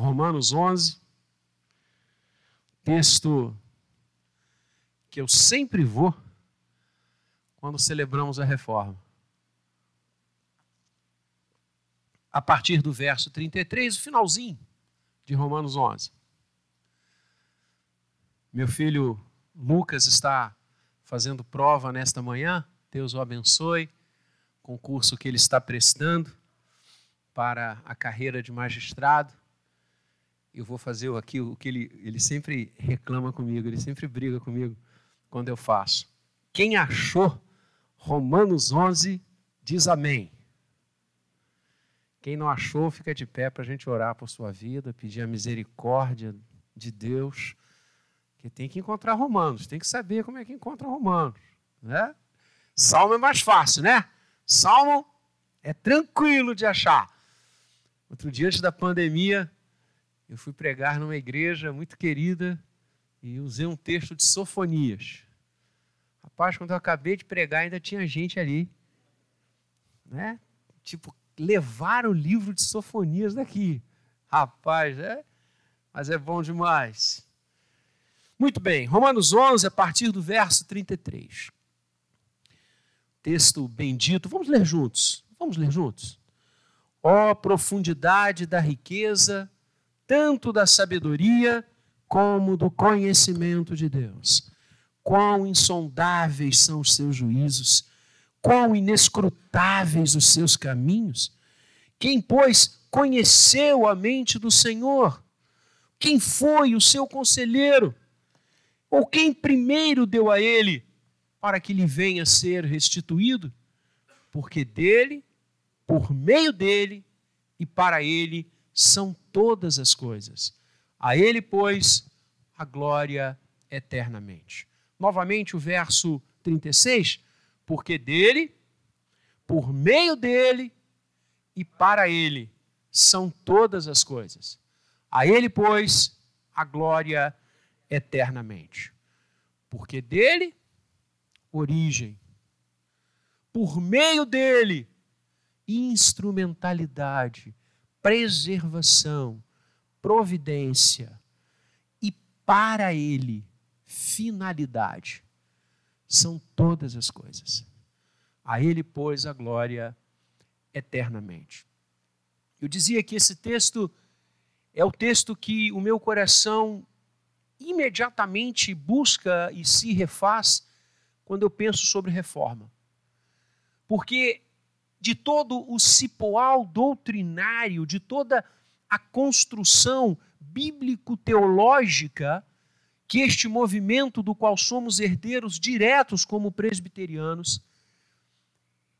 Romanos 11, texto que eu sempre vou quando celebramos a reforma. A partir do verso 33, o finalzinho de Romanos 11. Meu filho Lucas está fazendo prova nesta manhã, Deus o abençoe, concurso que ele está prestando para a carreira de magistrado. Eu vou fazer aqui o que ele, ele sempre reclama comigo, ele sempre briga comigo quando eu faço. Quem achou Romanos 11 diz amém. Quem não achou, fica de pé para a gente orar por sua vida, pedir a misericórdia de Deus, que tem que encontrar Romanos, tem que saber como é que encontra Romanos. Né? Salmo é mais fácil, né? Salmo é tranquilo de achar. Outro dia, antes da pandemia, eu fui pregar numa igreja muito querida e usei um texto de Sofonias. Rapaz, quando eu acabei de pregar, ainda tinha gente ali. Né? Tipo, levar o livro de Sofonias daqui. Rapaz, é? Mas é bom demais. Muito bem, Romanos 11, a partir do verso 33. Texto bendito. Vamos ler juntos. Vamos ler juntos. Ó oh, profundidade da riqueza, tanto da sabedoria como do conhecimento de Deus. Quão insondáveis são os seus juízos, quão inescrutáveis os seus caminhos. Quem, pois, conheceu a mente do Senhor? Quem foi o seu conselheiro? Ou quem primeiro deu a ele para que lhe venha ser restituído? Porque dele, por meio dele e para ele são todas as coisas. A ele, pois, a glória eternamente. Novamente o verso 36, porque dele, por meio dele e para ele são todas as coisas. A ele, pois, a glória eternamente. Porque dele, origem. Por meio dele, instrumentalidade, preservação, providência. E para ele, finalidade. São todas as coisas. A ele, pois, a glória eternamente. Eu dizia que esse texto é o texto que o meu coração imediatamente busca e se refaz quando eu penso sobre reforma. Porque de todo o cipoal doutrinário, de toda a construção bíblico-teológica que este movimento do qual somos herdeiros diretos como presbiterianos,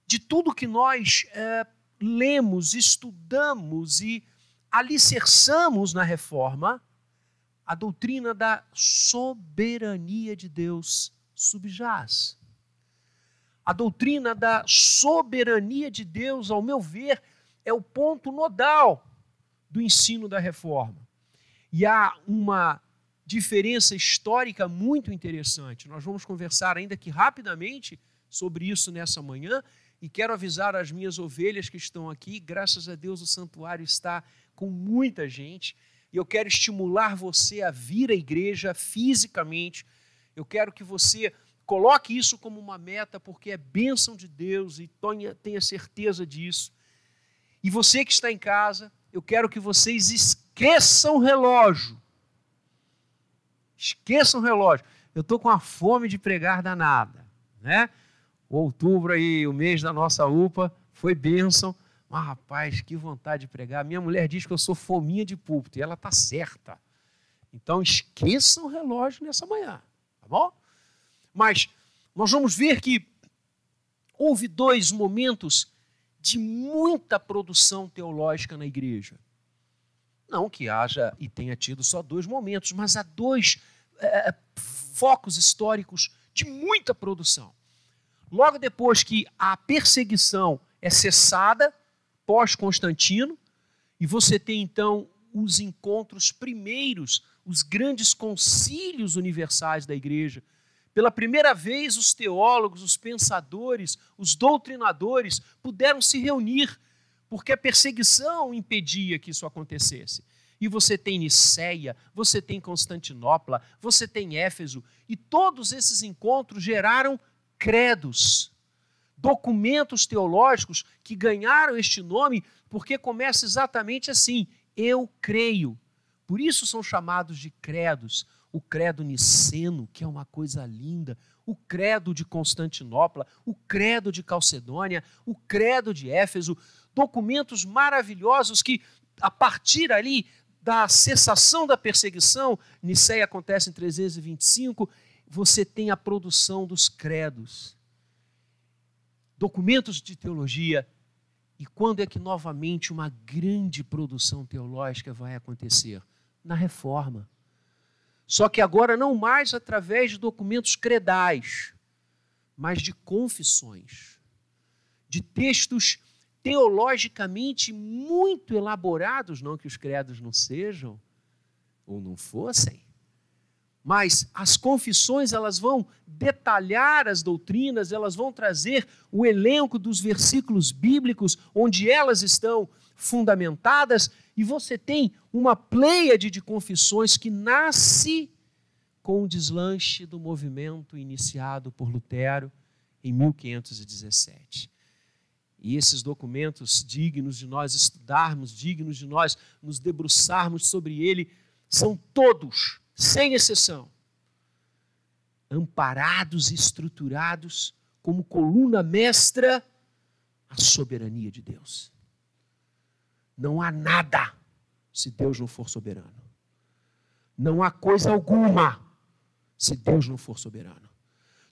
de tudo que nós é, lemos, estudamos e alicerçamos na reforma, a doutrina da soberania de Deus subjaz. A doutrina da soberania de Deus, ao meu ver, é o ponto nodal do ensino da reforma. E há uma diferença histórica muito interessante. Nós vamos conversar ainda que rapidamente sobre isso nessa manhã e quero avisar as minhas ovelhas que estão aqui, graças a Deus o santuário está com muita gente e eu quero estimular você a vir à igreja fisicamente. Eu quero que você coloque isso como uma meta, porque é bênção de Deus e tenha, certeza disso. E você que está em casa, eu quero que vocês esqueçam o relógio. Esqueçam o relógio. Eu estou com a fome de pregar danada. Né? O outubro aí, o mês da nossa UPA, foi bênção. Mas, rapaz, que vontade de pregar. Minha mulher diz que eu sou fominha de púlpito, e ela está certa. Então, esqueçam o relógio nessa manhã, tá bom? Mas nós vamos ver que houve dois momentos de muita produção teológica na igreja. Não que haja e tenha tido só dois momentos, mas há dois é, focos históricos de muita produção. Logo depois que a perseguição é cessada, pós-Constantino, e você tem então os encontros primeiros, os grandes concílios universais da igreja. Pela primeira vez, os teólogos, os pensadores, os doutrinadores puderam se reunir porque a perseguição impedia que isso acontecesse. e você tem Niceia, você tem Constantinopla, você tem Éfeso, e todos esses encontros geraram credos, documentos teológicos que ganharam este nome porque começa exatamente assim: eu creio. Por isso são chamados de credos. O credo niceno, que é uma coisa linda, o credo de Constantinopla, o credo de Calcedônia, o credo de Éfeso, documentos maravilhosos que, a partir ali da cessação da perseguição, Niceia acontece em 325, você tem a produção dos credos, documentos de teologia. E quando é que novamente uma grande produção teológica vai acontecer? Na reforma. Só que agora não mais através de documentos credais, mas de confissões, de textos teologicamente muito elaborados, não que os credos não sejam ou não fossem, mas as confissões elas vão detalhar as doutrinas, elas vão trazer o elenco dos versículos bíblicos onde elas estão fundamentadas e você tem uma pleiade de confissões que nasce com o deslanche do movimento iniciado por Lutero em 1517. E esses documentos dignos de nós estudarmos, dignos de nós nos debruçarmos sobre ele, são todos, sem exceção, amparados e estruturados como coluna mestra a soberania de Deus. Não há nada se Deus não for soberano. Não há coisa alguma se Deus não for soberano.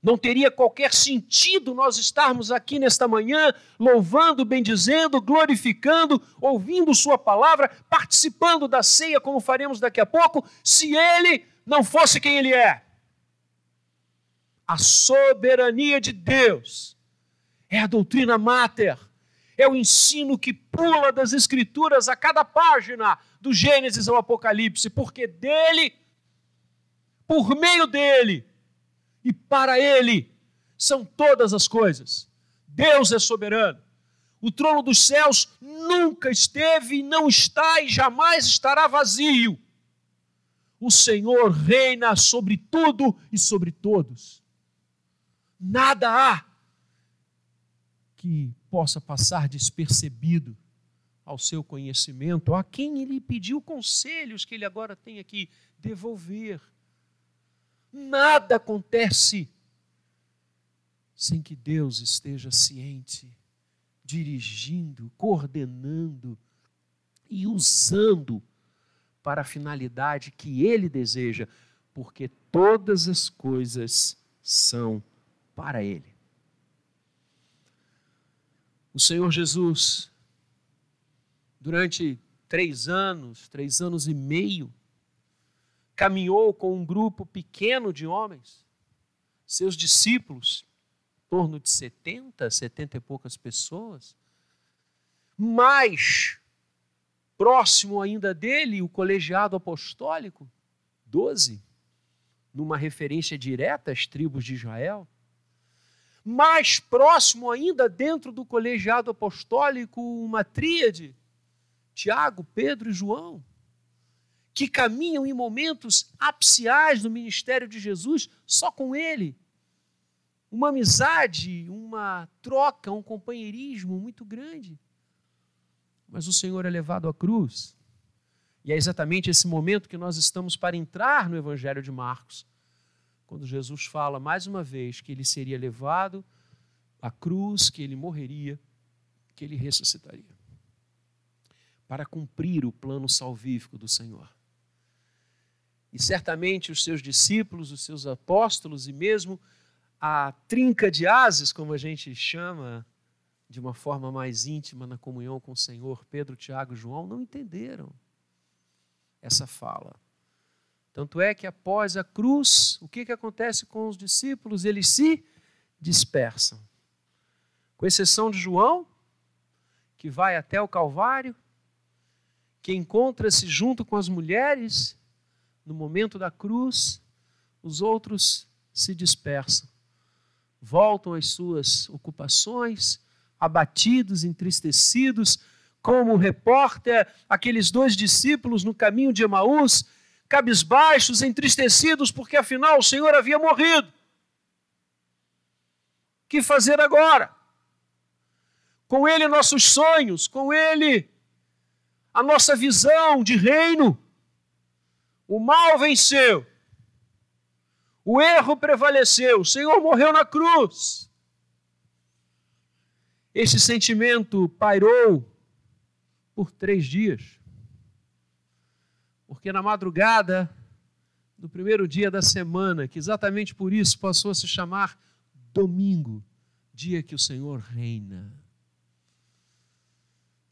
Não teria qualquer sentido nós estarmos aqui nesta manhã louvando, bendizendo, glorificando, ouvindo Sua palavra, participando da ceia, como faremos daqui a pouco, se Ele não fosse quem Ele é. A soberania de Deus é a doutrina máter, é o ensino que pula das Escrituras a cada página, do Gênesis ao Apocalipse, porque dele, por meio dele, e para Ele são todas as coisas. Deus é soberano. O trono dos céus nunca esteve, não está e jamais estará vazio. O Senhor reina sobre tudo e sobre todos. Nada há que possa passar despercebido ao seu conhecimento, a quem ele pediu conselhos que ele agora tem aqui devolver. Nada acontece sem que Deus esteja ciente, dirigindo, coordenando e usando para a finalidade que Ele deseja, porque todas as coisas são para Ele. O Senhor Jesus, durante três anos, três anos e meio, caminhou com um grupo pequeno de homens, seus discípulos, em torno de 70, 70 e poucas pessoas, mais próximo ainda dele, o colegiado apostólico, 12, numa referência direta às tribos de Israel. Mais próximo ainda, dentro do colegiado apostólico, uma tríade: Tiago, Pedro e João que caminham em momentos apciais do ministério de Jesus só com Ele. Uma amizade, uma troca, um companheirismo muito grande. Mas o Senhor é levado à cruz. E é exatamente esse momento que nós estamos para entrar no Evangelho de Marcos, quando Jesus fala mais uma vez que ele seria levado à cruz, que ele morreria, que ele ressuscitaria, para cumprir o plano salvífico do Senhor. E certamente os seus discípulos, os seus apóstolos e mesmo a trinca de ases, como a gente chama de uma forma mais íntima na comunhão com o Senhor, Pedro, Tiago e João, não entenderam essa fala. Tanto é que após a cruz, o que, que acontece com os discípulos? Eles se dispersam. Com exceção de João, que vai até o Calvário, que encontra-se junto com as mulheres no momento da cruz, os outros se dispersam, voltam às suas ocupações, abatidos, entristecidos, como repórter, aqueles dois discípulos no caminho de Emaús, cabisbaixos, entristecidos, porque afinal o Senhor havia morrido. Que fazer agora? Com Ele nossos sonhos, com Ele a nossa visão de reino. O mal venceu, o erro prevaleceu, o Senhor morreu na cruz. Esse sentimento pairou por três dias. Porque na madrugada do primeiro dia da semana, que exatamente por isso passou a se chamar domingo, dia que o Senhor reina.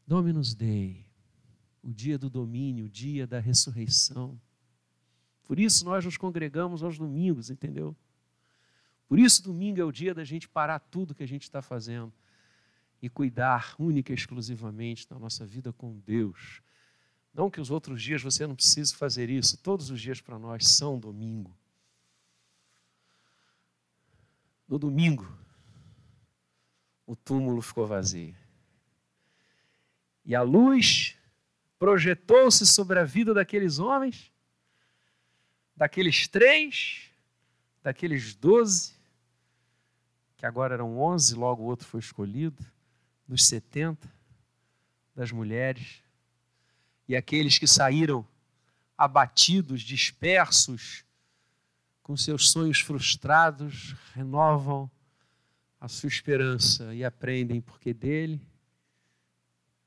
Dominus Dei, o dia do domínio, o dia da ressurreição. Por isso nós nos congregamos aos domingos, entendeu? Por isso domingo é o dia da gente parar tudo que a gente está fazendo e cuidar única e exclusivamente da nossa vida com Deus. Não que os outros dias você não precise fazer isso, todos os dias para nós são domingo. No domingo, o túmulo ficou vazio. E a luz projetou-se sobre a vida daqueles homens, daqueles três, daqueles doze, que agora eram onze, logo o outro foi escolhido, dos setenta, das mulheres, e aqueles que saíram abatidos, dispersos, com seus sonhos frustrados, renovam a sua esperança e aprendem porque dele,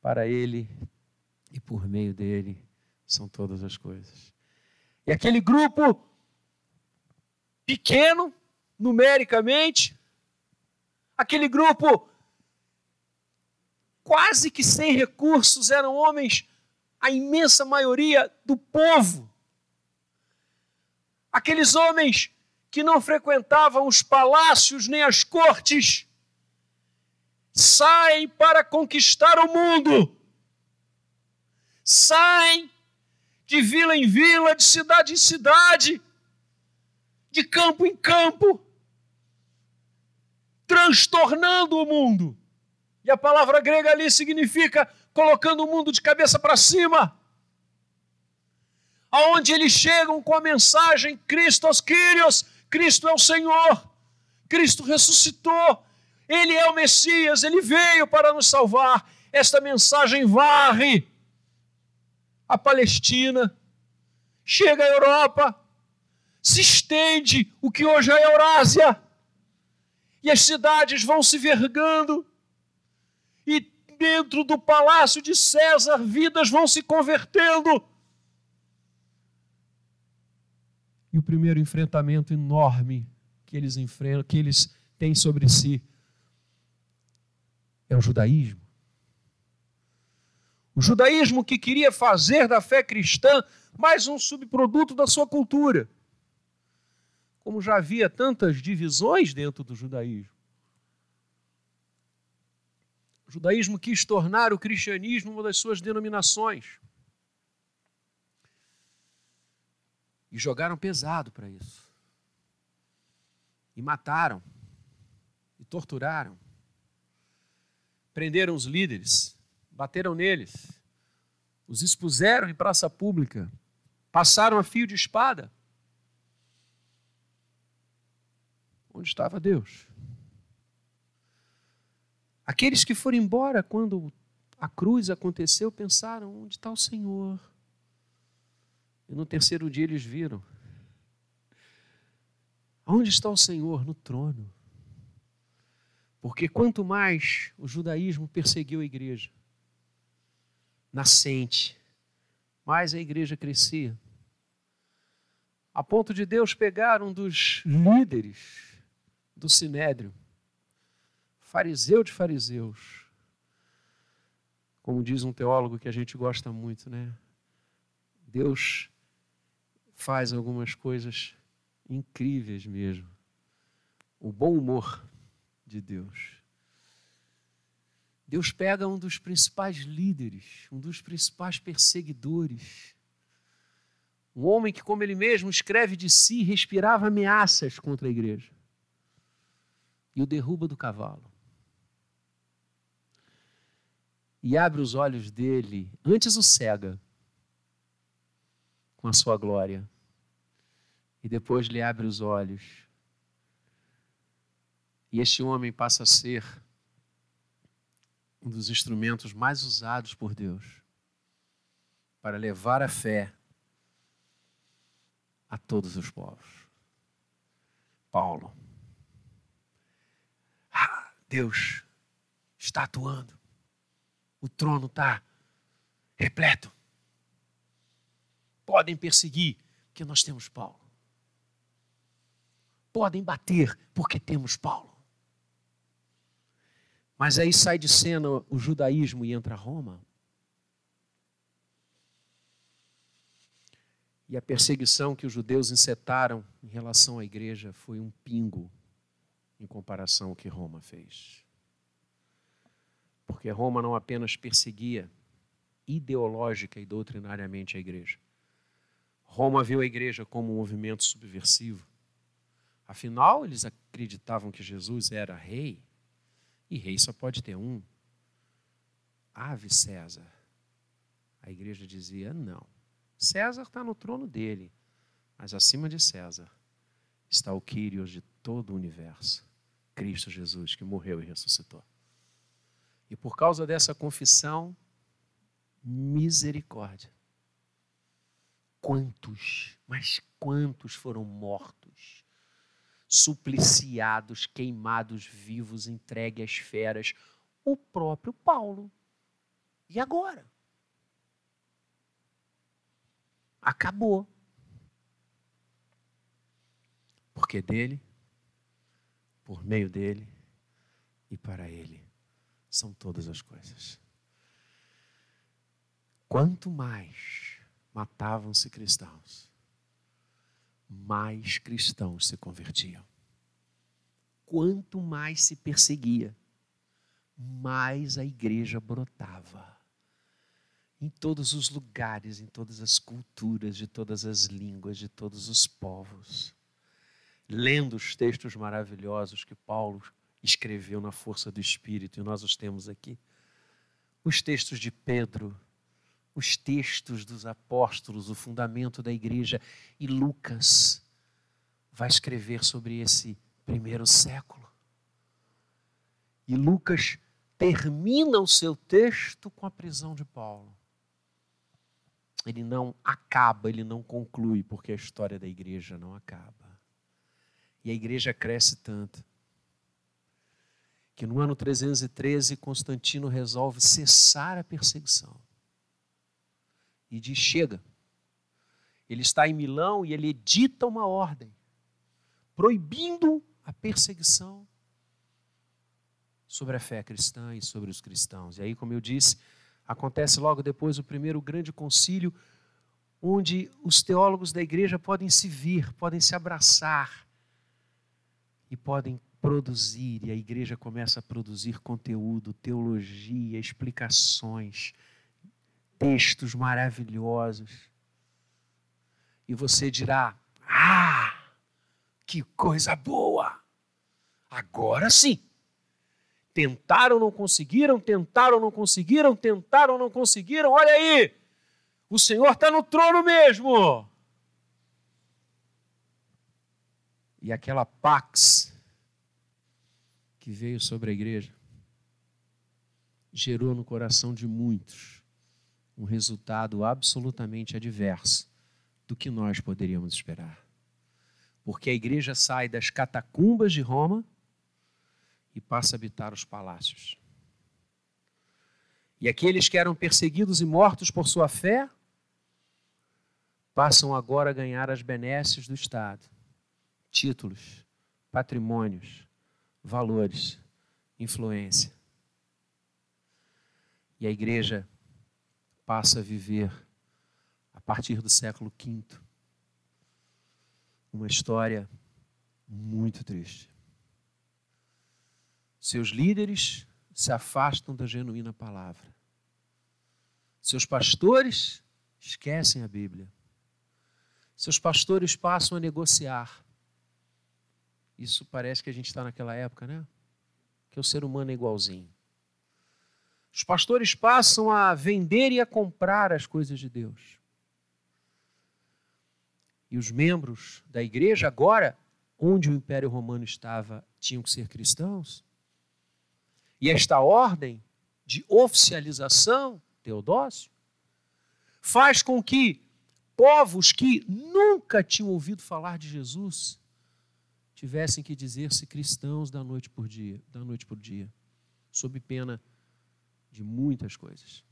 para ele e por meio dele são todas as coisas. E aquele grupo pequeno, numericamente, aquele grupo quase que sem recursos, eram homens, a imensa maioria do povo. Aqueles homens que não frequentavam os palácios nem as cortes, saem para conquistar o mundo saem de vila em vila, de cidade em cidade, de campo em campo, transtornando o mundo. E a palavra grega ali significa colocando o mundo de cabeça para cima. Aonde eles chegam com a mensagem Christos Kyrios, Cristo é o Senhor, Cristo ressuscitou, Ele é o Messias, Ele veio para nos salvar. Esta mensagem varre a Palestina, chega à Europa, se estende o que hoje é a Eurásia, e as cidades vão se vergando, dentro do palácio de César, vidas vão se convertendo. E o primeiro enfrentamento enorme que eles enfrentam, que eles têm sobre si, é o judaísmo. O judaísmo que queria fazer da fé cristã mais um subproduto da sua cultura. Como já havia tantas divisões dentro do judaísmo. O judaísmo quis tornar o cristianismo uma das suas denominações. E jogaram pesado para isso. E mataram. E torturaram. Prenderam os líderes bateram neles, os expuseram em praça pública, passaram a fio de espada. Onde estava Deus? Aqueles que foram embora quando a cruz aconteceu pensaram: onde está o Senhor? E no terceiro dia eles viram. Onde está o Senhor? No trono. Porque quanto mais o judaísmo perseguiu a igreja, nascente, mais a igreja crescia. A ponto de Deus pegar um dos líderes do sinédrio, fariseu de fariseus, como diz um teólogo que a gente gosta muito, né? Deus faz algumas coisas incríveis mesmo. O bom humor de Deus. Deus pega um dos principais líderes, um dos principais perseguidores, um homem que, como ele mesmo escreve de si, respirava ameaças contra a igreja, e o derruba do cavalo. E abre os olhos dele, antes o cega, com a sua glória, e depois lhe abre os olhos. E este homem passa a ser um dos instrumentos mais usados por Deus para levar a fé a todos os povos. Paulo. Ah, Deus está atuando. O trono está repleto. Podem perseguir, porque nós temos Paulo. Podem bater, porque temos Paulo. Mas aí sai de cena o judaísmo e entra Roma. E a perseguição que os judeus encetaram em relação à igreja foi um pingo em comparação ao que Roma fez. Porque Roma não apenas perseguia ideológica e doutrinariamente a igreja. Roma viu a igreja como um movimento subversivo. Afinal, eles acreditavam que Jesus era rei e rei só pode ter um. Ave César. A igreja dizia: não. César está no trono dele, mas acima de César está o Quírios de todo o universo, Cristo Jesus, que morreu e ressuscitou. E por causa dessa confissão, misericórdia. Quantos, mas quantos foram mortos supliciados, queimados vivos, entregue às feras. O próprio Paulo. E agora? Acabou. Porque dele, por meio dele e para ele são todas as coisas. Quanto mais matavam-se cristãos, mais cristãos se convertiam. Quanto mais se perseguia, mais a igreja brotava. Em todos os lugares, em todas as culturas, de todas as línguas, de todos os povos. Lendo os textos maravilhosos que Paulo escreveu na força do Espírito, e nós os temos aqui. Os textos de Pedro, os textos dos apóstolos, o fundamento da igreja. E Lucas vai escrever sobre esse primeiro século. E Lucas termina o seu texto com a prisão de Paulo. Ele não acaba, ele não conclui, porque a história da igreja não acaba. E a igreja cresce tanto que no ano 313 Constantino resolve cessar a perseguição e diz: chega. Ele está em Milão e ele edita uma ordem proibindo a perseguição sobre a fé cristã e sobre os cristãos. E aí, como eu disse, acontece logo depois o primeiro grande concílio, onde os teólogos da igreja podem se vir, podem se abraçar e podem produzir, e a igreja começa a produzir conteúdo, teologia, explicações textos maravilhosos. E você dirá: Ah, que coisa boa! Agora sim. Tentaram, não conseguiram, tentaram, não conseguiram, tentaram, não conseguiram. Olha aí! O Senhor está no trono mesmo. E aquela pax que veio sobre a igreja gerou no coração de muitos um resultado absolutamente adverso do que nós poderíamos esperar. Porque a igreja sai das catacumbas de Roma e passa a habitar os palácios. E aqueles que eram perseguidos e mortos por sua fé passam agora a ganhar as benesses do Estado, títulos, patrimônios, valores, influência. E a igreja passa a viver, a partir do século V, uma história muito triste. Seus líderes se afastam da genuína palavra. Seus pastores esquecem a Bíblia. Seus pastores passam a negociar. Isso parece que a gente está naquela época, né? Que o ser humano é igualzinho. Os pastores passam a vender e a comprar as coisas de Deus. E os membros da igreja, agora, onde o Império Romano estava, tinham que ser cristãos. E esta ordem de oficialização, Teodócio, faz com que povos que nunca tinham ouvido falar de Jesus tivessem que dizer-se cristãos da noite por dia, da noite por dia, sob pena de muitas coisas.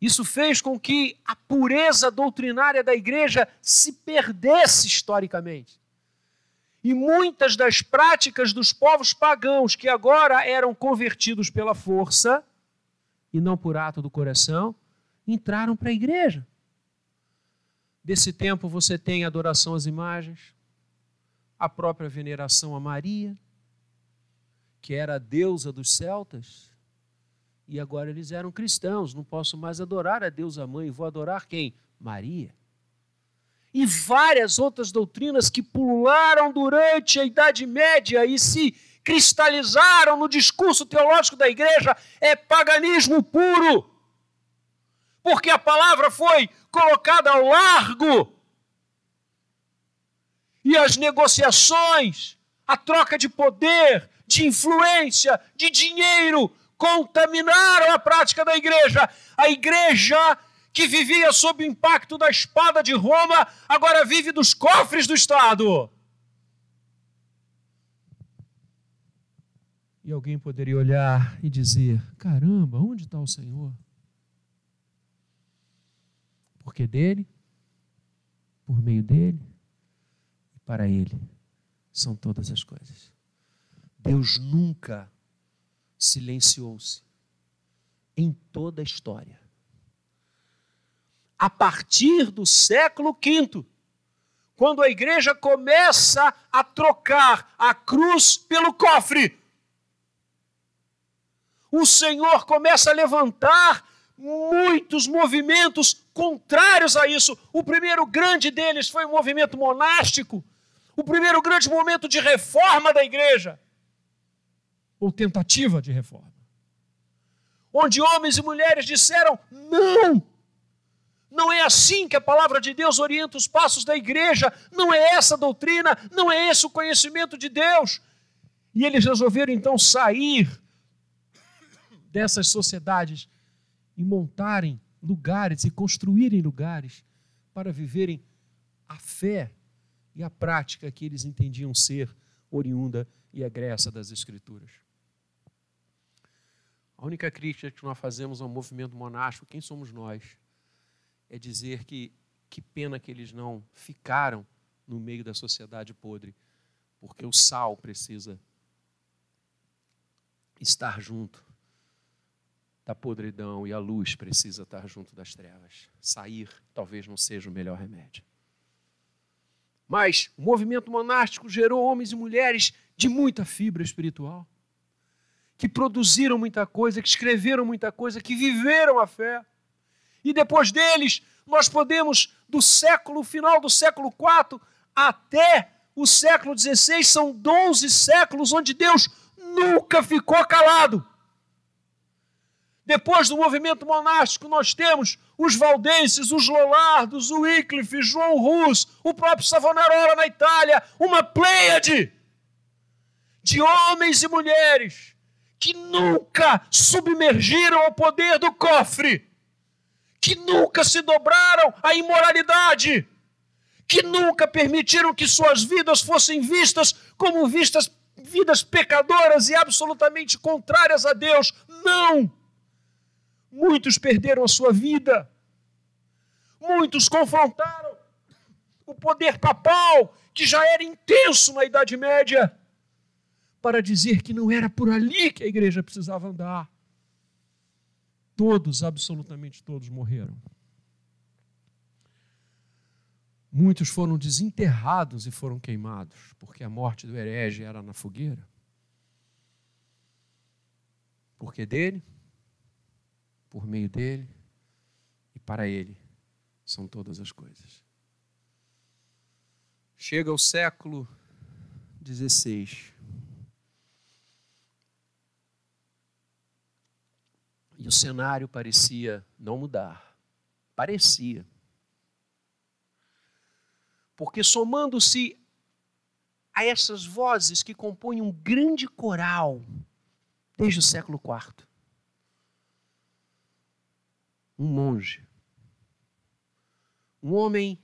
Isso fez com que a pureza doutrinária da igreja se perdesse historicamente. E muitas das práticas dos povos pagãos que agora eram convertidos pela força e não por ato do coração, entraram para a igreja. Desse tempo você tem adoração às imagens, a própria veneração a Maria, que era a deusa dos celtas, e agora eles eram cristãos, não posso mais adorar a Deus a mãe, vou adorar quem? Maria. E várias outras doutrinas que pularam durante a Idade Média e se cristalizaram no discurso teológico da igreja é paganismo puro. Porque a palavra foi colocada ao largo. E as negociações, a troca de poder, de influência, de dinheiro, contaminaram a prática da igreja. A igreja que vivia sob o impacto da espada de Roma, agora vive dos cofres do Estado. E alguém poderia olhar e dizer: caramba, onde está o Senhor? Porque dele, por meio dele para ele são todas as coisas. Deus nunca silenciou-se em toda a história. A partir do século V, quando a igreja começa a trocar a cruz pelo cofre, o Senhor começa a levantar muitos movimentos contrários a isso. O primeiro grande deles foi o movimento monástico, o primeiro grande momento de reforma da igreja ou tentativa de reforma. Onde homens e mulheres disseram: não, não é assim que a palavra de Deus orienta os passos da igreja, não é essa a doutrina, não é esse o conhecimento de Deus. E eles resolveram então sair dessas sociedades e montarem lugares e construírem lugares para viverem a fé e a prática que eles entendiam ser oriunda e egressa das Escrituras. A única crítica que nós fazemos ao movimento monástico, quem somos nós? É dizer que que pena que eles não ficaram no meio da sociedade podre, porque o sal precisa estar junto da podridão e a luz precisa estar junto das trevas. Sair talvez não seja o melhor remédio. Mas o movimento monástico gerou homens e mulheres de muita fibra espiritual que produziram muita coisa, que escreveram muita coisa, que viveram a fé. E depois deles, nós podemos, do século, final do século IV até o século XVI, são 12 séculos onde Deus nunca ficou calado. Depois do movimento monástico, nós temos os valdenses, os Lollardos, o Wycliffe, João Rus, o próprio Savonarola na Itália, uma pleiade de homens e mulheres que nunca submergiram ao poder do cofre, que nunca se dobraram à imoralidade, que nunca permitiram que suas vidas fossem vistas como vistas vidas pecadoras e absolutamente contrárias a Deus. Não! Muitos perderam a sua vida. Muitos confrontaram o poder papal, que já era intenso na Idade Média para dizer que não era por ali que a igreja precisava andar. Todos, absolutamente todos, morreram. Muitos foram desenterrados e foram queimados, porque a morte do herege era na fogueira. Porque dele, por meio dele e para ele são todas as coisas. Chega o século XVI. E o cenário parecia não mudar. Parecia. Porque somando-se a essas vozes que compõem um grande coral desde o século IV, um monge, um homem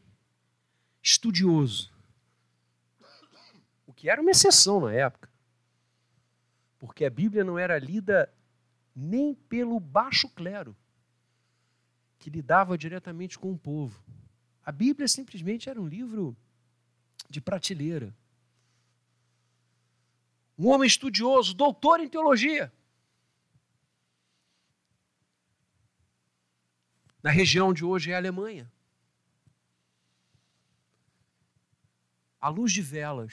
estudioso, o que era uma exceção na época, porque a Bíblia não era lida nem pelo baixo clero, que lidava diretamente com o povo. A Bíblia simplesmente era um livro de prateleira. Um homem estudioso, doutor em teologia. Na região de hoje é a Alemanha. À luz de velas,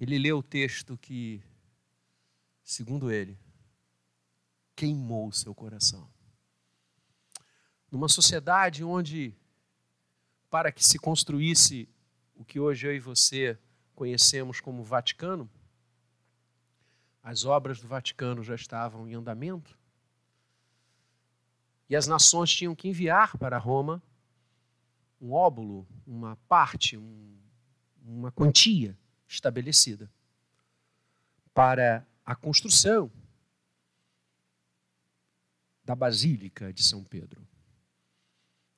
ele leu o texto que, segundo ele, queimou seu coração. Numa sociedade onde, para que se construísse o que hoje eu e você conhecemos como Vaticano, as obras do Vaticano já estavam em andamento, e as nações tinham que enviar para Roma um óbulo, uma parte, um, uma quantia estabelecida para a construção da Basílica de São Pedro,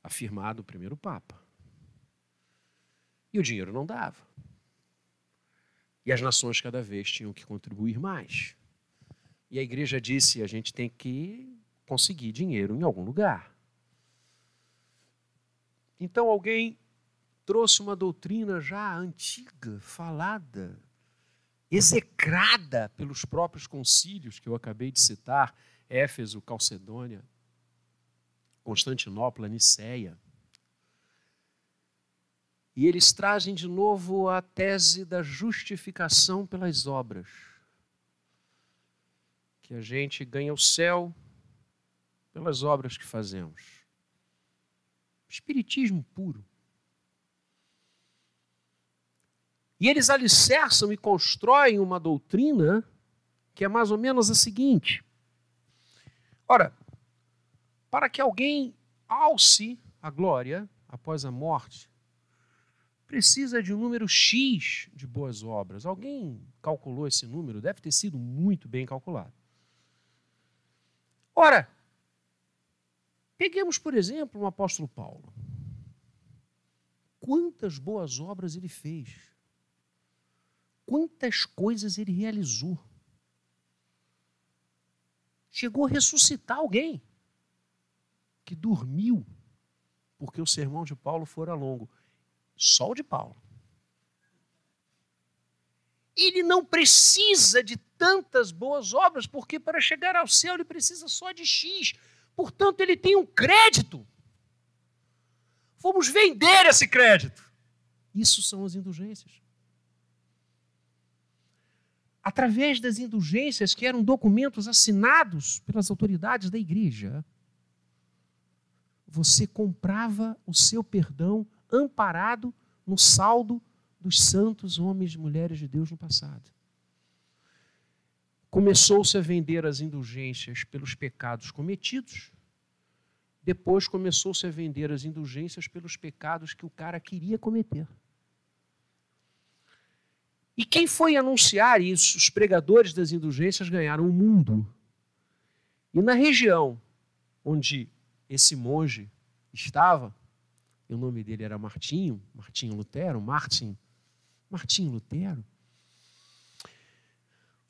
afirmado o primeiro Papa. E o dinheiro não dava. E as nações cada vez tinham que contribuir mais. E a igreja disse: a gente tem que conseguir dinheiro em algum lugar. Então alguém trouxe uma doutrina já antiga, falada, execrada pelos próprios concílios que eu acabei de citar, Éfeso, Calcedônia, Constantinopla, Niceia. E eles trazem de novo a tese da justificação pelas obras. Que a gente ganha o céu pelas obras que fazemos. Espiritismo puro. E eles alicerçam e constroem uma doutrina que é mais ou menos a seguinte: ora, para que alguém alce a glória após a morte, precisa de um número X de boas obras. Alguém calculou esse número? Deve ter sido muito bem calculado. Ora, Peguemos, por exemplo, o apóstolo Paulo. Quantas boas obras ele fez. Quantas coisas ele realizou. Chegou a ressuscitar alguém que dormiu porque o sermão de Paulo fora longo. Só o de Paulo. Ele não precisa de tantas boas obras, porque para chegar ao céu ele precisa só de X. Portanto, ele tem um crédito. Vamos vender esse crédito. Isso são as indulgências. Através das indulgências, que eram documentos assinados pelas autoridades da igreja, você comprava o seu perdão amparado no saldo dos santos homens e mulheres de Deus no passado. Começou-se a vender as indulgências pelos pecados cometidos, depois começou-se a vender as indulgências pelos pecados que o cara queria cometer. E quem foi anunciar isso? Os pregadores das indulgências ganharam o mundo. E na região onde esse monge estava, o nome dele era Martinho, Martinho Lutero, Martin, Martinho Lutero,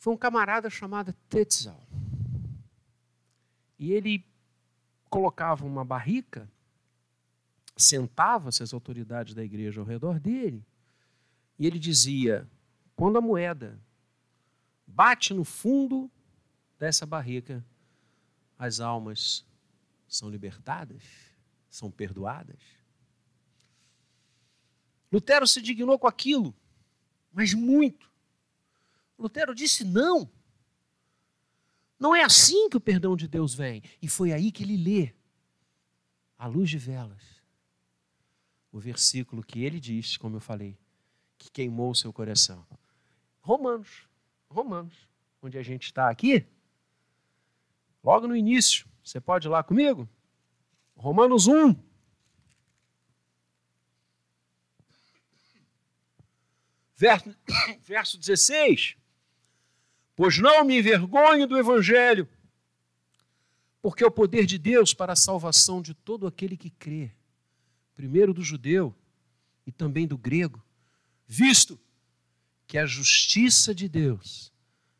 foi um camarada chamado Tetzel. E ele colocava uma barrica, sentava-se as autoridades da igreja ao redor dele, e ele dizia: quando a moeda bate no fundo dessa barrica, as almas são libertadas, são perdoadas. Lutero se dignou com aquilo, mas muito. Lutero disse não. Não é assim que o perdão de Deus vem. E foi aí que ele lê, à luz de velas, o versículo que ele diz, como eu falei, que queimou o seu coração. Romanos, Romanos, onde a gente está aqui, logo no início. Você pode ir lá comigo? Romanos 1. Verso, verso 16. Pois não me envergonho do Evangelho, porque é o poder de Deus para a salvação de todo aquele que crê, primeiro do judeu e também do grego, visto que a justiça de Deus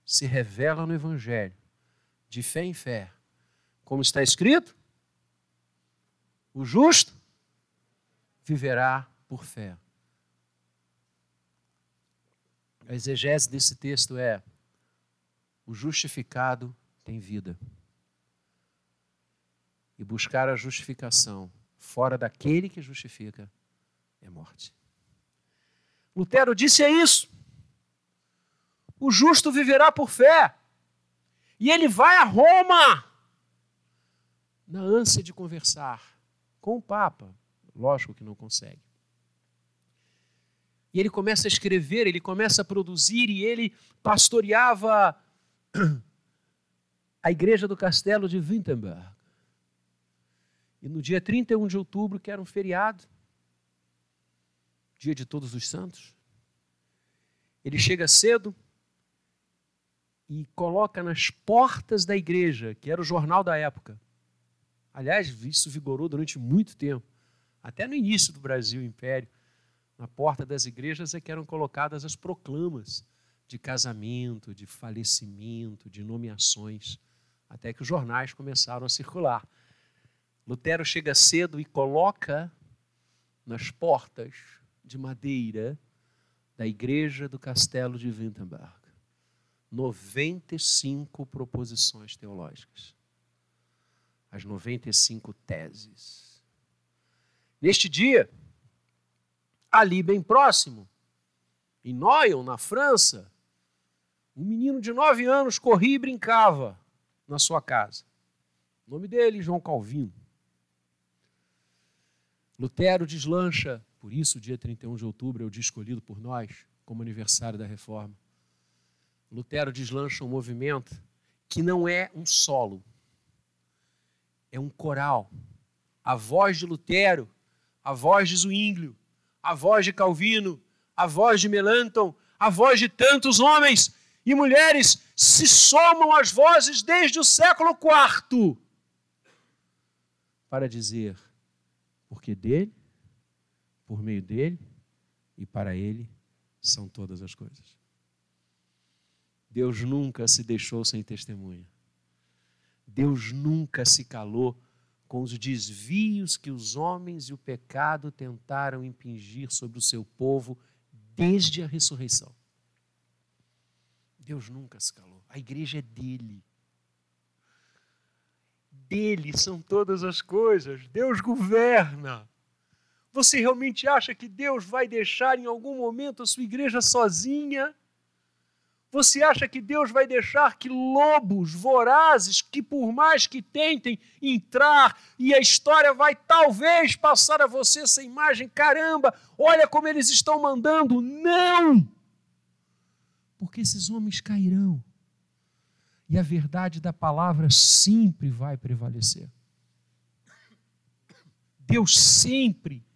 se revela no Evangelho, de fé em fé, como está escrito: o justo viverá por fé. A exegese desse texto é: o justificado tem vida. E buscar a justificação fora daquele que justifica é morte. Lutero disse é isso. O justo viverá por fé. E ele vai a Roma na ânsia de conversar com o Papa. Lógico que não consegue. E ele começa a escrever, ele começa a produzir, e ele pastoreava a igreja do castelo de Wittenberg. E no dia 31 de outubro, que era um feriado, dia de Todos os Santos, ele chega cedo e coloca nas portas da igreja, que era o jornal da época. Aliás, isso vigorou durante muito tempo, até no início do Brasil Império. Na porta das igrejas é que eram colocadas as proclamas de casamento, de falecimento, de nomeações, até que os jornais começaram a circular. Lutero chega cedo e coloca nas portas de madeira da igreja do castelo de Wittenberg 95 proposições teológicas. As 95 teses. Neste dia, ali bem próximo, em Noyon, na França, um menino de nove anos corria e brincava na sua casa. O nome dele, João Calvino. Lutero deslancha, por isso o dia 31 de outubro é o dia escolhido por nós como aniversário da reforma. Lutero deslancha um movimento que não é um solo, é um coral. A voz de Lutero, a voz de Zwinglio, a voz de Calvino, a voz de Melanchthon, a voz de tantos homens e mulheres se somam às vozes desde o século IV para dizer, porque dele, por meio dele e para ele são todas as coisas. Deus nunca se deixou sem testemunha. Deus nunca se calou com os desvios que os homens e o pecado tentaram impingir sobre o seu povo desde a ressurreição. Deus nunca se calou. A igreja é dele. Dele são todas as coisas. Deus governa. Você realmente acha que Deus vai deixar em algum momento a sua igreja sozinha? Você acha que Deus vai deixar que lobos vorazes, que por mais que tentem entrar, e a história vai talvez passar a você essa imagem, caramba, olha como eles estão mandando? Não! Porque esses homens cairão. E a verdade da palavra sempre vai prevalecer. Deus sempre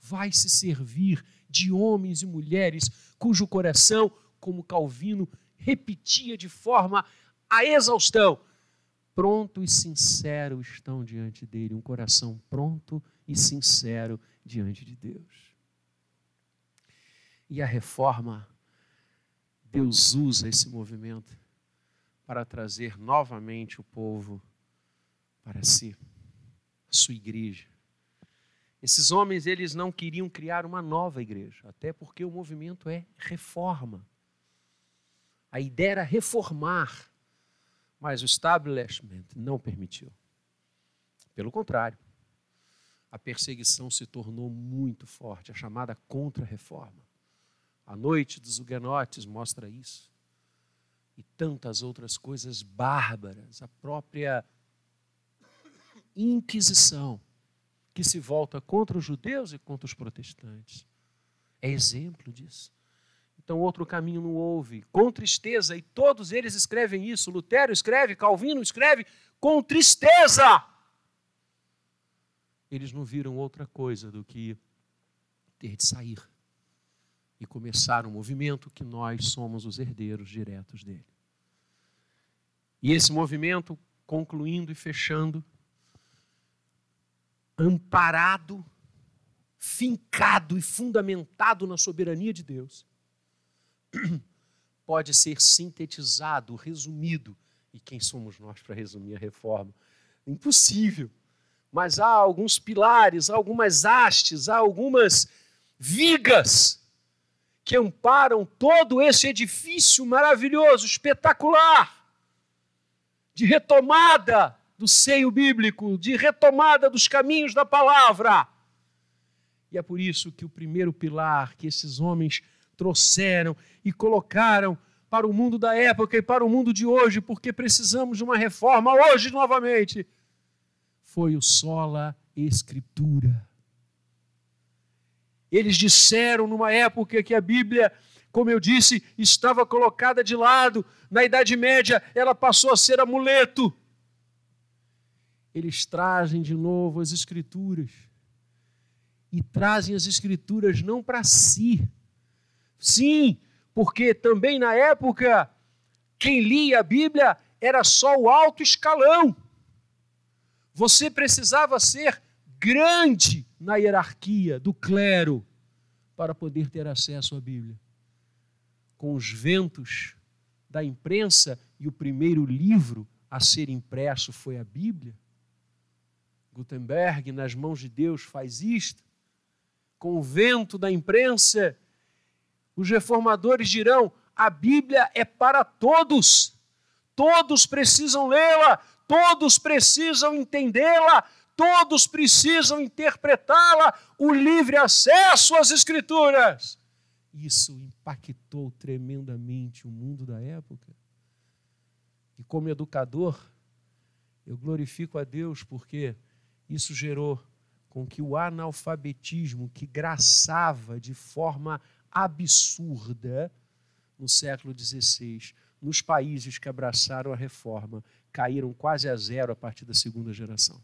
vai se servir de homens e mulheres cujo coração, como Calvino repetia de forma a exaustão, pronto e sincero estão diante dele, um coração pronto e sincero diante de Deus. E a reforma Deus usa esse movimento para trazer novamente o povo para si, a sua igreja. Esses homens, eles não queriam criar uma nova igreja, até porque o movimento é reforma. A ideia era reformar, mas o establishment não permitiu. Pelo contrário, a perseguição se tornou muito forte, a chamada contra-reforma. A noite dos huguenotes mostra isso. E tantas outras coisas bárbaras. A própria Inquisição, que se volta contra os judeus e contra os protestantes. É exemplo disso. então outro caminho não houve. Com tristeza, e todos eles escrevem isso. Lutero escreve, Calvino escreve, com tristeza. Eles não viram outra coisa do que ter de sair e começar um movimento que nós somos os herdeiros diretos dele. E esse movimento, concluindo e fechando, amparado, fincado e fundamentado na soberania de Deus, pode ser sintetizado, resumido. E quem somos nós para resumir a reforma? Impossível. Mas há alguns pilares, há algumas hastes, há algumas vigas que amparam todo esse edifício maravilhoso, espetacular, de retomada do seio bíblico, de retomada dos caminhos da palavra. E é por isso que o primeiro pilar que esses homens trouxeram e colocaram para o mundo da época e para o mundo de hoje, porque precisamos de uma reforma hoje novamente, foi o sola escritura. Eles disseram numa época que a Bíblia, como eu disse, estava colocada de lado, na Idade Média ela passou a ser amuleto. Eles trazem de novo as Escrituras. E trazem as Escrituras não para si. Sim, porque também na época, quem lia a Bíblia era só o alto escalão. Você precisava ser grande na hierarquia do clero para poder ter acesso à Bíblia. Com os ventos da imprensa e o primeiro livro a ser impresso foi a Bíblia. Gutenberg, nas mãos de Deus, faz isto. Com o vento da imprensa, os reformadores dirão: a Bíblia é para todos. Todos precisam lê-la, todos precisam entendê-la, todos precisam interpretá-la, o livre acesso às Escrituras. Isso impactou tremendamente o mundo da época. E como educador, eu glorifico a Deus porque isso gerou com que o analfabetismo que graçava de forma absurda no século XVI, nos países que abraçaram a reforma, caíram quase a zero a partir da segunda geração.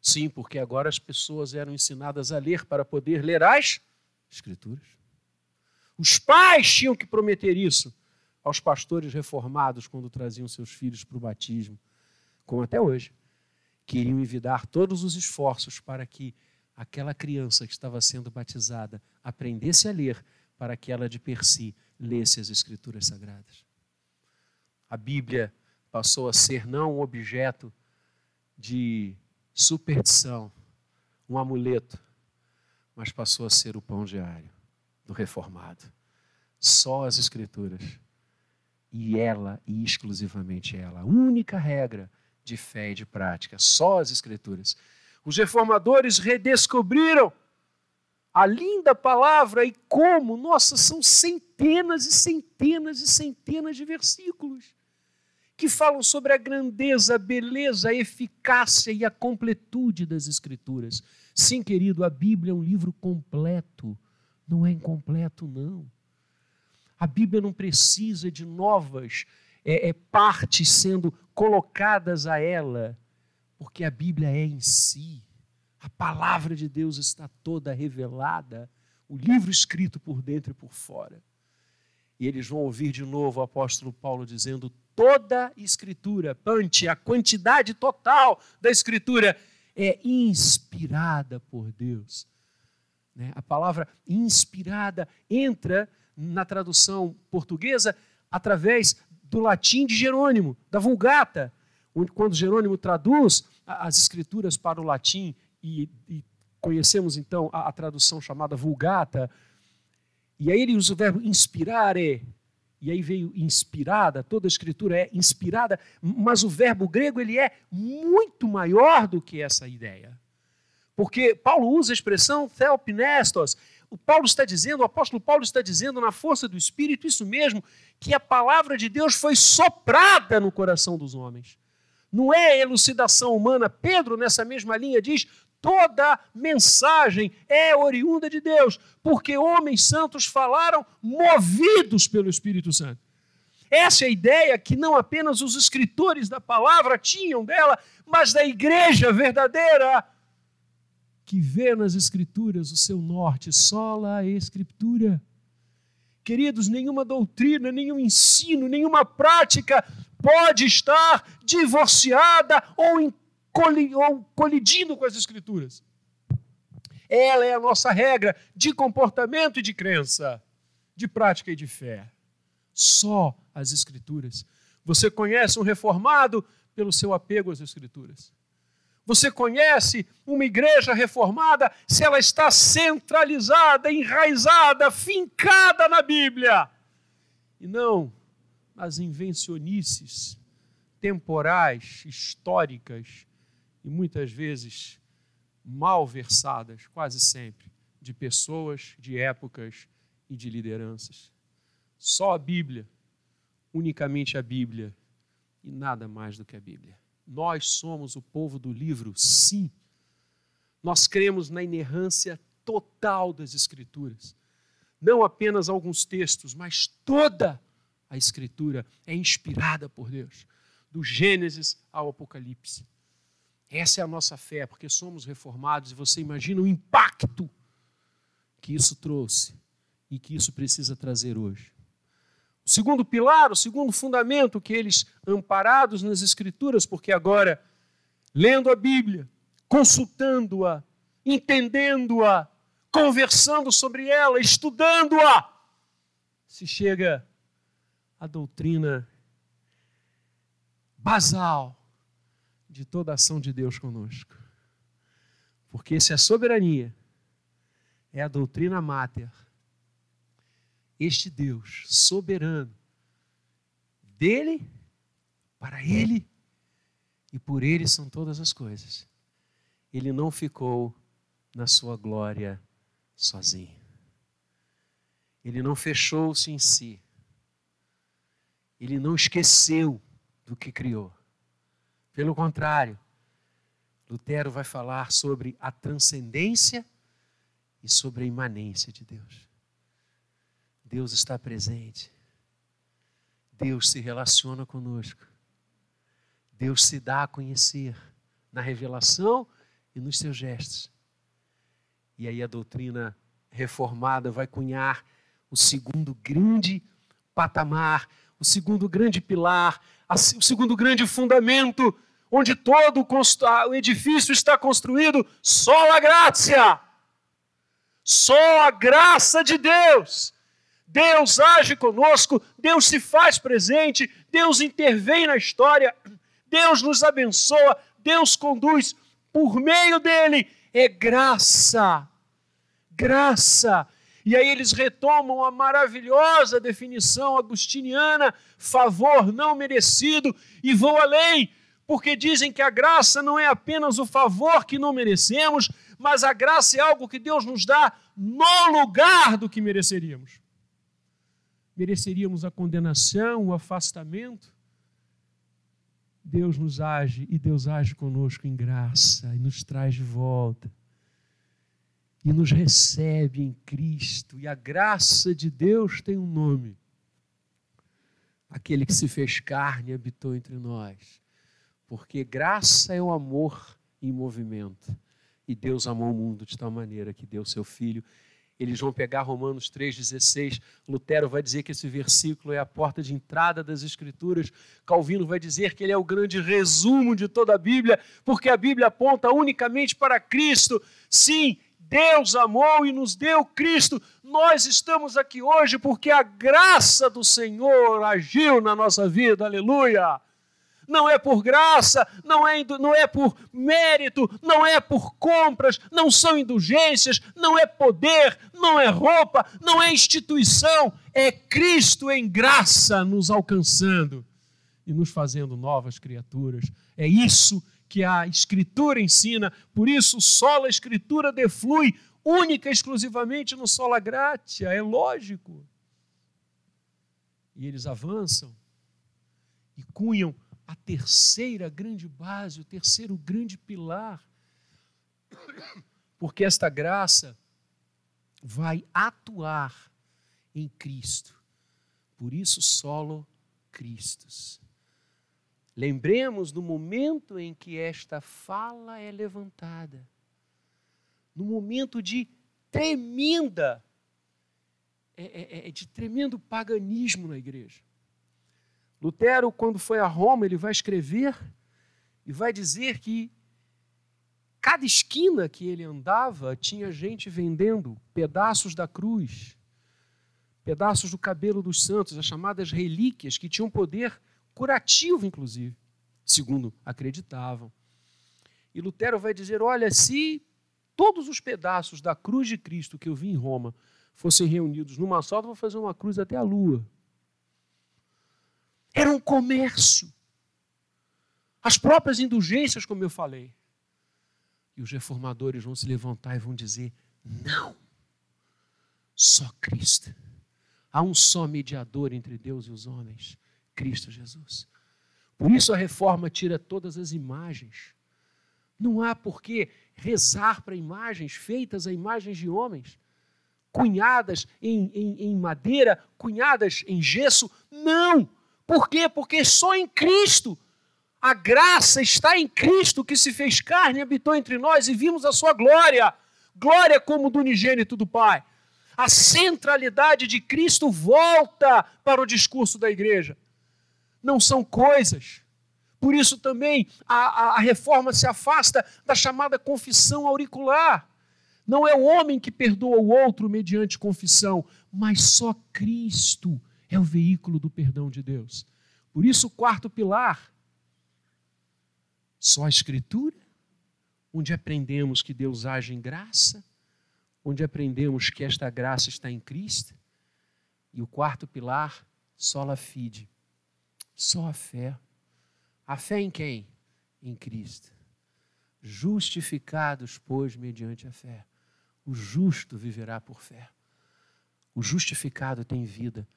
Sim, porque agora as pessoas eram ensinadas a ler para poder ler as Escrituras. Os pais tinham que prometer isso aos pastores reformados quando traziam seus filhos para o batismo, como até hoje. Queriam envidar todos os esforços para que aquela criança que estava sendo batizada aprendesse a ler, para que ela de per si lesse as Escrituras Sagradas. A Bíblia passou a ser não um objeto de superstição, um amuleto, mas passou a ser o pão diário do reformado. Só as Escrituras. E ela, e exclusivamente ela. A única regra de fé e de prática. Só as Escrituras. Os reformadores redescobriram a linda palavra e como, nossa, são centenas e centenas e centenas de versículos que falam sobre a grandeza, a beleza, a eficácia e a completude das Escrituras. Sim, querido, a Bíblia é um livro completo, não é incompleto, não. A Bíblia não precisa de novas é, é, partes sendo colocadas a ela, porque a Bíblia é em si. A palavra de Deus está toda revelada, o livro escrito por dentro e por fora. E eles vão ouvir de novo o apóstolo Paulo dizendo: toda escritura, pante, a quantidade total da escritura é inspirada por Deus. Né? A palavra inspirada entra na tradução portuguesa através do latim de Jerônimo, da Vulgata, onde quando Jerônimo traduz as escrituras para o latim e, e conhecemos então a, a, tradução chamada Vulgata, e aí ele usa o verbo inspirare, e aí veio inspirada, toda a escritura é inspirada, mas o verbo grego ele é muito maior do que essa ideia. Porque Paulo usa a expressão theopnestos. O Paulo está dizendo, o apóstolo Paulo está dizendo na força do Espírito isso mesmo, que a palavra de Deus foi soprada no coração dos homens. Não é elucidação humana. Pedro, nessa mesma linha, diz: Toda mensagem é oriunda de Deus, porque homens santos falaram movidos pelo Espírito Santo. Essa é a ideia que não apenas os escritores da palavra tinham dela, mas da igreja verdadeira, que vê nas Escrituras o seu norte, sola a Escritura. Queridos, nenhuma doutrina, nenhum ensino, nenhuma prática pode estar divorciada ou, ou colidindo com as Escrituras. Ela é a nossa regra de comportamento e de crença, de prática e de fé. Só as Escrituras. Você conhece um reformado pelo seu apego às Escrituras. Você conhece uma igreja reformada se ela está centralizada, enraizada, fincada na Bíblia. E não nas invencionices temporais, históricas e muitas vezes mal versadas, quase sempre, de pessoas, de épocas e de lideranças. Só a Bíblia, unicamente a Bíblia e nada mais do que a Bíblia. Nós somos o povo do livro, sim. Nós cremos na inerrância total das Escrituras. Não apenas alguns textos, mas toda a Escritura é inspirada por Deus, do Gênesis ao Apocalipse. Essa é a nossa fé, porque somos reformados e você imagina o impacto que isso trouxe e que isso precisa trazer hoje. O segundo pilar, o segundo fundamento que eles, amparados nas Escrituras, porque agora, lendo a Bíblia, consultando-a, entendendo-a, conversando sobre ela, estudando-a, se chega à doutrina basal de toda a ação de Deus conosco. Porque se a soberania é a doutrina máter, este Deus soberano, dele, para ele e por ele são todas as coisas. Ele não ficou na sua glória sozinho. Ele não fechou-se em si. Ele não esqueceu do que criou. Pelo contrário, Lutero vai falar sobre a transcendência e sobre a imanência de Deus. Deus está presente. Deus se relaciona conosco. Deus se dá a conhecer na revelação e nos seus gestos. E aí a doutrina reformada vai cunhar o segundo grande patamar, o segundo grande pilar, o segundo grande fundamento, onde todo o edifício está construído, só a graça. Só a graça de Deus Deus age conosco, Deus se faz presente, Deus intervém na história, Deus nos abençoa, Deus conduz por meio dele. É graça. Graça. E aí eles retomam a maravilhosa definição agustiniana, favor não merecido, e vão além, porque dizem que a graça não é apenas o favor que não merecemos, mas a graça é algo que Deus nos dá no lugar do que mereceríamos mereceríamos a condenação, o afastamento. Deus nos age e Deus age conosco em graça e nos traz de volta. E nos recebe em Cristo. E a graça de Deus tem um nome. Aquele que se fez carne e habitou entre nós. Porque graça é o amor em movimento. E Deus amou o mundo de tal maneira que deu seu Filho eles vão pegar Romanos 3,16. Lutero vai dizer que esse versículo é a porta de entrada das Escrituras. Calvino vai dizer que ele é o grande resumo de toda a Bíblia, porque a Bíblia aponta unicamente para Cristo. Sim, Deus amou e nos deu Cristo. Nós estamos aqui hoje porque a graça do Senhor agiu na nossa vida. Aleluia! não é por graça, não é, não é por mérito, não é por compras, não são indulgências, não é poder, não é roupa, não é instituição, é Cristo em graça nos alcançando e nos fazendo novas criaturas. É isso que a Escritura ensina, por isso só a Escritura deflui única e exclusivamente no sola gratia, é lógico. E eles avançam e cunham a terceira grande base, o terceiro grande pilar Porque esta graça vai atuar em Cristo. Por isso, solo Cristos. Lembremos do momento em que esta fala é levantada, no momento de tremenda, é, é, é, de tremendo paganismo na igreja. Lutero, quando foi a Roma, ele vai escrever e vai dizer que cada esquina que ele andava tinha gente vendendo pedaços da cruz, pedaços do cabelo dos santos, as chamadas relíquias, que tinham poder curativo, inclusive, segundo acreditavam. E Lutero vai dizer: olha, se todos os pedaços da cruz de Cristo que eu vi em Roma fossem reunidos numa só, eu vou fazer uma cruz até a lua. Era um comércio. As próprias indulgências, como eu falei. E os reformadores vão se levantar e vão dizer: não, só Cristo. Há um só mediador entre Deus e os homens, Cristo Jesus. Por isso a reforma tira todas as imagens. Não há por que rezar para imagens feitas a imagens de homens, cunhadas em, em, em madeira, cunhadas em gesso. Não! Por quê? Porque só em Cristo a graça está em Cristo que se fez carne habitou entre nós e vimos a sua glória. Glória como do unigênito do Pai. A centralidade de Cristo volta para o discurso da igreja. Não são coisas. Por isso também a, a, a reforma se afasta da chamada confissão auricular. Não é o homem que perdoa o outro mediante confissão, mas só Cristo é o veículo do perdão de Deus. Por isso, o quarto pilar só a Escritura, onde aprendemos que Deus age em graça, onde aprendemos que esta graça está em Cristo. E o quarto pilar, só a fide, só a fé. A fé em quem? Em Cristo. Justificados, pois, mediante a fé. O justo viverá por fé. O justificado tem vida.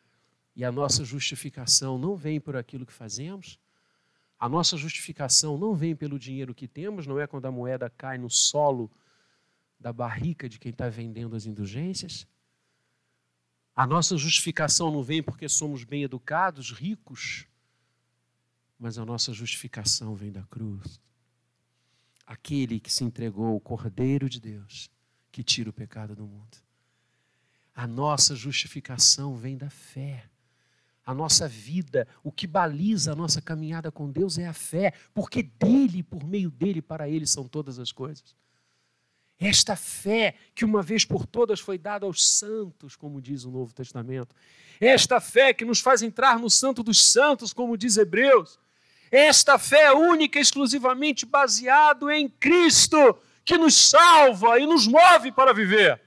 E a nossa justificação não vem por aquilo que fazemos, a nossa justificação não vem pelo dinheiro que temos, não é quando a moeda cai no solo da barrica de quem está vendendo as indulgências. A nossa justificação não vem porque somos bem educados, ricos, mas a nossa justificação vem da cruz. Aquele que se entregou, o Cordeiro de Deus, que tira o pecado do mundo. A nossa justificação vem da fé a nossa vida, o que baliza a nossa caminhada com Deus é a fé, porque dele, por meio dele, para ele são todas as coisas. Esta fé que uma vez por todas foi dada aos santos, como diz o Novo Testamento. Esta fé que nos faz entrar no Santo dos Santos, como diz Hebreus. Esta fé única, exclusivamente baseado em Cristo, que nos salva e nos move para viver.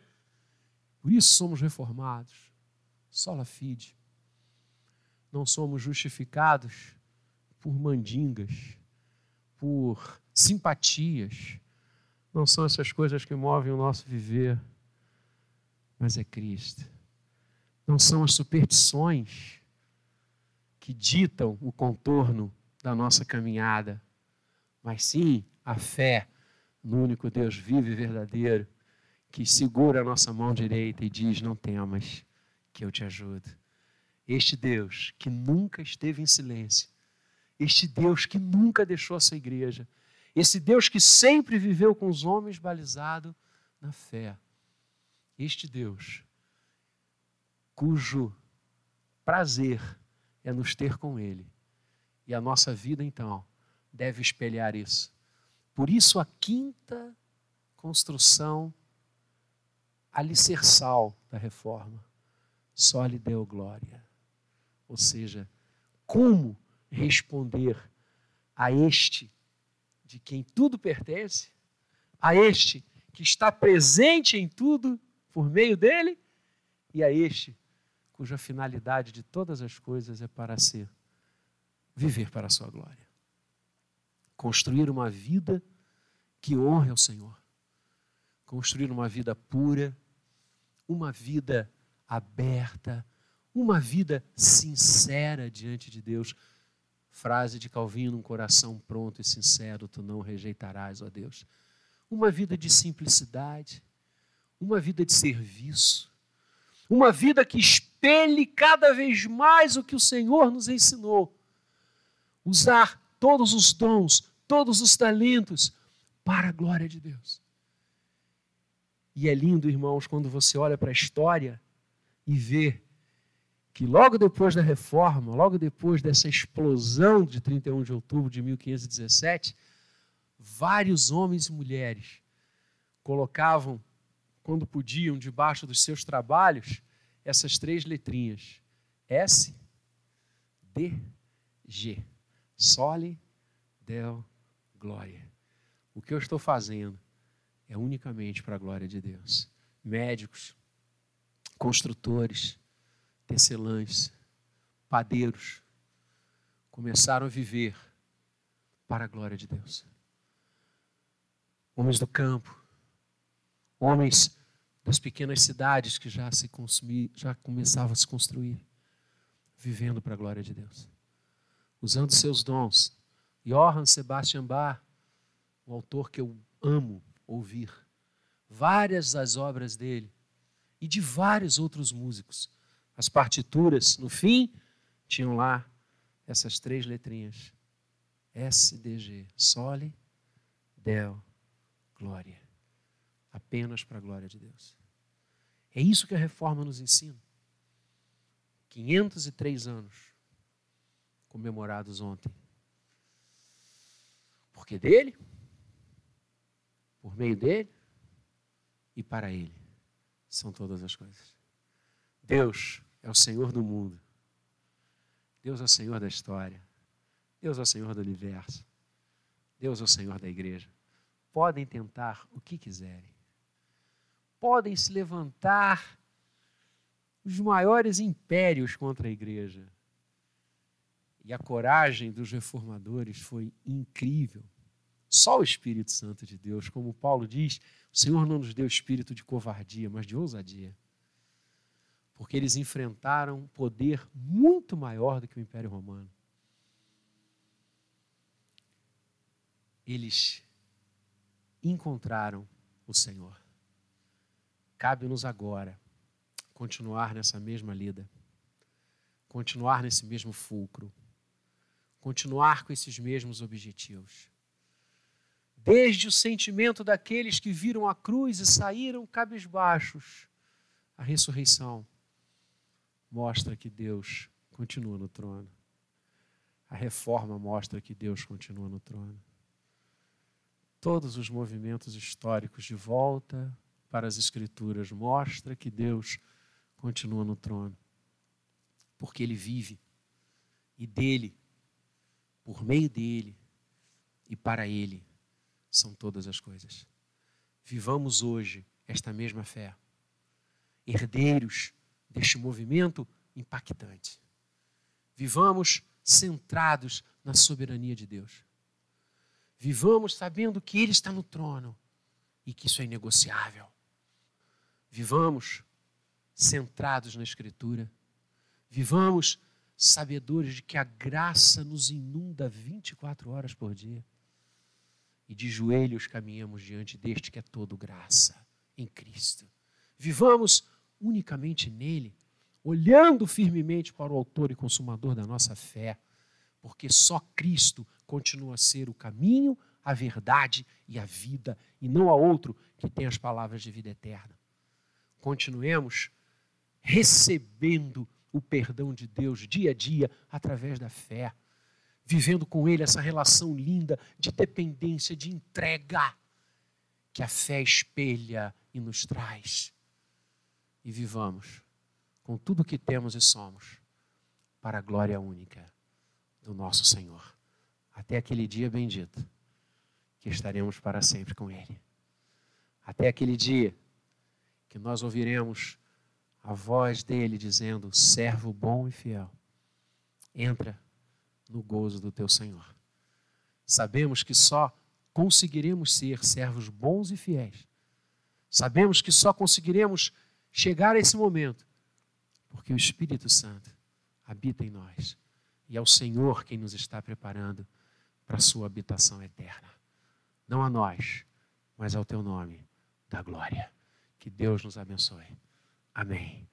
Por isso somos reformados. Sola fide não somos justificados por mandingas, por simpatias. Não são essas coisas que movem o nosso viver, mas é Cristo. Não são as superstições que ditam o contorno da nossa caminhada, mas sim a fé no único Deus vivo e verdadeiro que segura a nossa mão direita e diz: Não temas, que eu te ajudo. Este Deus que nunca esteve em silêncio, este Deus que nunca deixou a sua igreja, esse Deus que sempre viveu com os homens balizado na fé, este Deus cujo prazer é nos ter com Ele. E a nossa vida, então, deve espelhar isso. Por isso, a quinta construção alicerçal da reforma só lhe deu glória. Ou seja, como responder a este de quem tudo pertence, a este que está presente em tudo por meio dele, e a este cuja finalidade de todas as coisas é para ser viver para a sua glória. Construir uma vida que honre ao Senhor. Construir uma vida pura, uma vida aberta uma vida sincera diante de Deus. Frase de Calvino: um coração pronto e sincero tu não rejeitarás, ó Deus. uma vida de simplicidade, uma vida de serviço, uma vida que espelhe cada vez mais o que o Senhor nos ensinou. Usar todos os dons, todos os talentos para a glória de Deus. E é lindo, irmãos, quando você olha para a história e vê que logo depois da reforma, logo depois dessa explosão de 31 de outubro de 1517, vários homens e mulheres colocavam, quando podiam, debaixo dos seus trabalhos, essas três letrinhas: S, D, G. Sole, Del, Glória. O que eu estou fazendo é unicamente para a glória de Deus. Médicos, construtores, tecelãs, padeiros começaram a viver para a glória de Deus. Homens do campo, homens das pequenas cidades que já se consumir, já começavam a se construir, vivendo para a glória de Deus, usando seus dons. Johann Sebastian Bach, o autor que eu amo, ouvir várias das obras dele e de vários outros músicos. As partituras, no fim, tinham lá essas três letrinhas: S, D, G, Sole, Del, Glória. Apenas para a glória de Deus. É isso que a reforma nos ensina. 503 anos comemorados ontem. Porque dele por meio dele e para ele são todas as coisas. Deus é o Senhor do mundo. Deus é o Senhor da história. Deus é o Senhor do universo. Deus é o Senhor da igreja. Podem tentar o que quiserem. Podem se levantar os maiores impérios contra a igreja. E a coragem dos reformadores foi incrível. Só o Espírito Santo de Deus, como Paulo diz, o Senhor não nos deu espírito de covardia, mas de ousadia. Porque eles enfrentaram um poder muito maior do que o Império Romano. Eles encontraram o Senhor. Cabe-nos agora continuar nessa mesma lida, continuar nesse mesmo fulcro, continuar com esses mesmos objetivos desde o sentimento daqueles que viram a cruz e saíram cabisbaixos. A ressurreição mostra que Deus continua no trono. A reforma mostra que Deus continua no trono. Todos os movimentos históricos de volta para as Escrituras mostra que Deus continua no trono. Porque Ele vive e dele, por meio dele e para Ele são todas as coisas. Vivamos hoje esta mesma fé, herdeiros deste movimento impactante. Vivamos centrados na soberania de Deus. Vivamos sabendo que Ele está no trono e que isso é inegociável. Vivamos centrados na Escritura. Vivamos sabedores de que a graça nos inunda 24 horas por dia e de joelhos caminhamos diante deste que é todo graça em Cristo. Vivamos unicamente nele, olhando firmemente para o Autor e Consumador da nossa fé, porque só Cristo continua a ser o caminho, a verdade e a vida, e não há outro que tenha as palavras de vida eterna. Continuemos recebendo o perdão de Deus dia a dia através da fé vivendo com Ele essa relação linda de dependência, de entrega, que a fé espelha e nos traz. E vivamos com tudo que temos e somos, para a glória única do nosso Senhor. Até aquele dia bendito, que estaremos para sempre com Ele. Até aquele dia que nós ouviremos a voz dele dizendo: servo bom e fiel, entra no gozo do teu Senhor. Sabemos que só conseguiremos ser servos bons e fiéis. Sabemos que só conseguiremos chegar a esse momento porque o Espírito Santo habita em nós e é o Senhor quem nos está preparando para a sua habitação eterna. Não a nós, mas ao teu nome da glória. Que Deus nos abençoe. Amém.